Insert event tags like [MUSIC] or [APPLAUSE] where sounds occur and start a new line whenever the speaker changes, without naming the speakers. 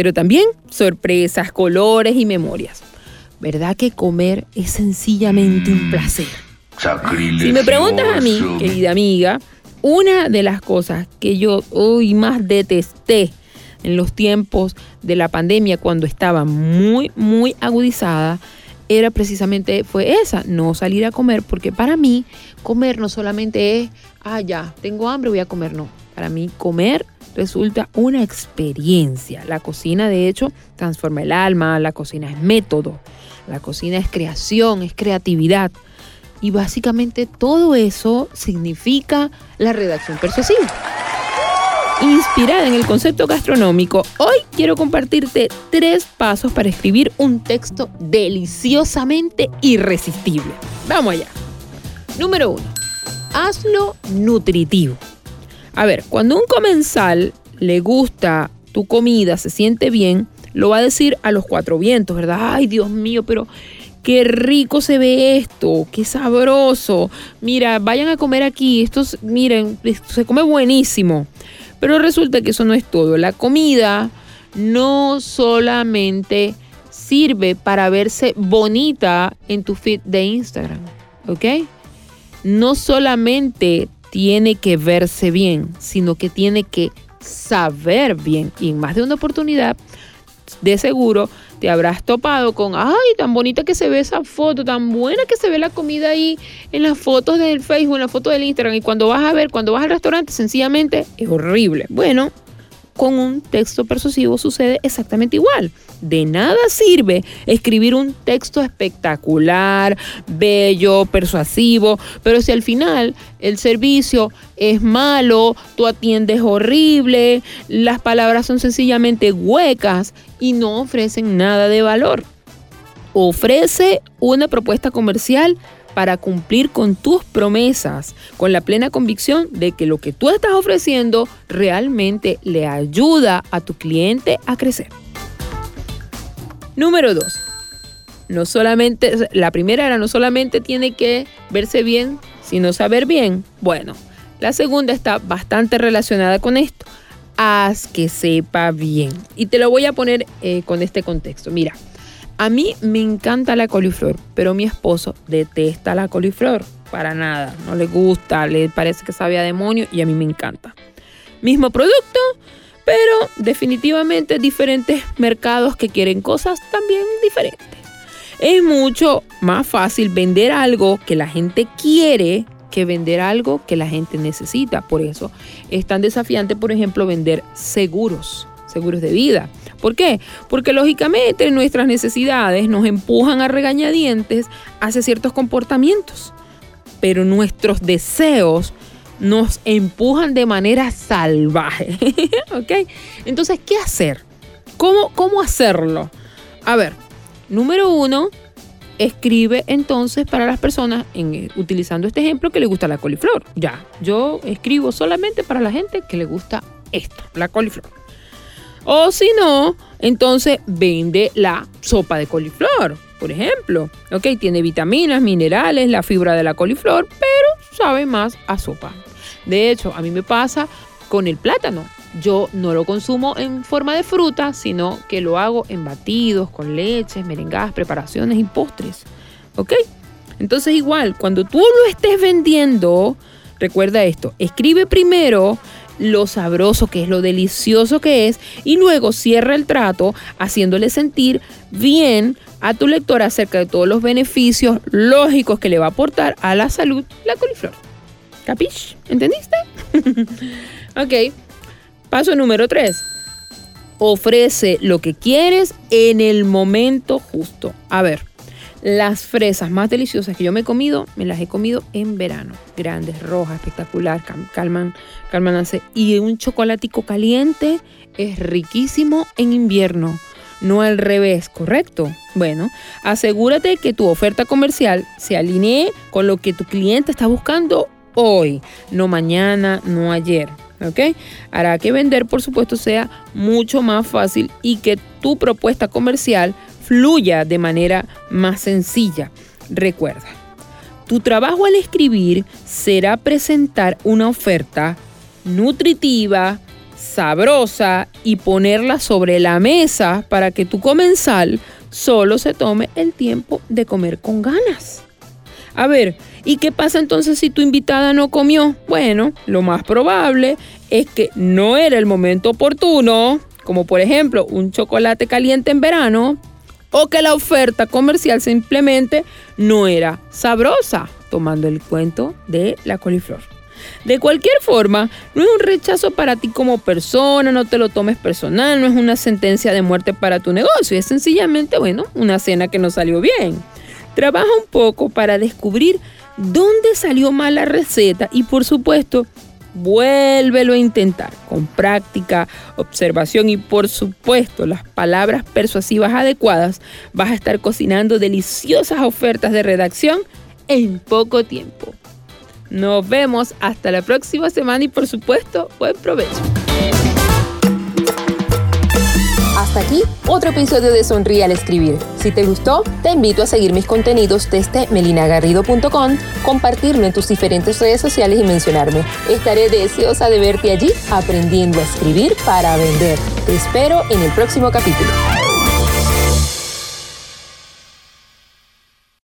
pero también sorpresas, colores y memorias. ¿Verdad que comer es sencillamente un placer? Si me preguntas a mí, querida amiga, una de las cosas que yo hoy más detesté en los tiempos de la pandemia, cuando estaba muy, muy agudizada, era precisamente fue esa, no salir a comer, porque para mí comer no solamente es, ah, ya, tengo hambre, voy a comer, no. Para mí comer resulta una experiencia. La cocina, de hecho, transforma el alma, la cocina es método, la cocina es creación, es creatividad. Y básicamente todo eso significa la redacción persuasiva. Inspirada en el concepto gastronómico, hoy quiero compartirte tres pasos para escribir un texto deliciosamente irresistible. Vamos allá. Número uno, hazlo nutritivo. A ver, cuando un comensal le gusta tu comida, se siente bien, lo va a decir a los cuatro vientos, ¿verdad? Ay, Dios mío, pero qué rico se ve esto, qué sabroso. Mira, vayan a comer aquí, esto, miren, se come buenísimo. Pero resulta que eso no es todo. La comida no solamente sirve para verse bonita en tu feed de Instagram, ¿ok? No solamente tiene que verse bien, sino que tiene que saber bien. Y en más de una oportunidad, de seguro, te habrás topado con, ay, tan bonita que se ve esa foto, tan buena que se ve la comida ahí en las fotos del Facebook, en las fotos del Instagram. Y cuando vas a ver, cuando vas al restaurante, sencillamente es horrible. Bueno, con un texto persuasivo sucede exactamente igual. De nada sirve escribir un texto espectacular, bello, persuasivo, pero si al final el servicio es malo, tú atiendes horrible, las palabras son sencillamente huecas y no ofrecen nada de valor. Ofrece una propuesta comercial para cumplir con tus promesas, con la plena convicción de que lo que tú estás ofreciendo realmente le ayuda a tu cliente a crecer. Número 2. No solamente, la primera era no solamente tiene que verse bien, sino saber bien. Bueno, la segunda está bastante relacionada con esto. Haz que sepa bien. Y te lo voy a poner eh, con este contexto. Mira, a mí me encanta la coliflor, pero mi esposo detesta la coliflor. Para nada. No le gusta, le parece que sabe a demonio y a mí me encanta. Mismo producto, pero definitivamente diferentes mercados que quieren cosas también diferentes. Es mucho más fácil vender algo que la gente quiere que vender algo que la gente necesita. Por eso es tan desafiante, por ejemplo, vender seguros, seguros de vida. ¿Por qué? Porque lógicamente nuestras necesidades nos empujan a regañadientes hacia ciertos comportamientos, pero nuestros deseos nos empujan de manera salvaje. [LAUGHS] ¿Ok? Entonces, ¿qué hacer? ¿Cómo, ¿Cómo hacerlo? A ver, número uno, escribe entonces para las personas, en, utilizando este ejemplo, que le gusta la coliflor. Ya, yo escribo solamente para la gente que le gusta esto, la coliflor. O si no, entonces vende la sopa de coliflor, por ejemplo. Ok, tiene vitaminas, minerales, la fibra de la coliflor, pero sabe más a sopa. De hecho, a mí me pasa con el plátano. Yo no lo consumo en forma de fruta, sino que lo hago en batidos, con leches, merengadas, preparaciones y postres. ¿Ok? Entonces igual, cuando tú lo estés vendiendo, recuerda esto, escribe primero lo sabroso que es, lo delicioso que es, y luego cierra el trato haciéndole sentir bien a tu lector acerca de todos los beneficios lógicos que le va a aportar a la salud la coliflor. ¿Capish? ¿Entendiste? [LAUGHS] ok. Paso número 3. Ofrece lo que quieres en el momento justo. A ver, las fresas más deliciosas que yo me he comido, me las he comido en verano. Grandes, rojas, espectacular, calman, calman Y un chocolatico caliente es riquísimo en invierno. no al revés, ¿correcto? Bueno, asegúrate que tu oferta comercial se alinee con lo que tu cliente está buscando hoy, no mañana, no ayer. ¿Ok? Hará que vender, por supuesto, sea mucho más fácil y que tu propuesta comercial fluya de manera más sencilla. Recuerda, tu trabajo al escribir será presentar una oferta nutritiva, sabrosa y ponerla sobre la mesa para que tu comensal solo se tome el tiempo de comer con ganas. A ver, ¿y qué pasa entonces si tu invitada no comió? Bueno, lo más probable es que no era el momento oportuno, como por ejemplo un chocolate caliente en verano, o que la oferta comercial simplemente no era sabrosa, tomando el cuento de la coliflor. De cualquier forma, no es un rechazo para ti como persona, no te lo tomes personal, no es una sentencia de muerte para tu negocio, es sencillamente, bueno, una cena que no salió bien. Trabaja un poco para descubrir dónde salió mal la receta y por supuesto, vuélvelo a intentar con práctica, observación y por supuesto las palabras persuasivas adecuadas. Vas a estar cocinando deliciosas ofertas de redacción en poco tiempo. Nos vemos hasta la próxima semana y por supuesto, buen provecho.
Hasta aquí otro episodio de Sonríe al Escribir. Si te gustó, te invito a seguir mis contenidos desde melinagarrido.com, compartirlo en tus diferentes redes sociales y mencionarme. Estaré deseosa de verte allí aprendiendo a escribir para vender. Te espero en el próximo capítulo.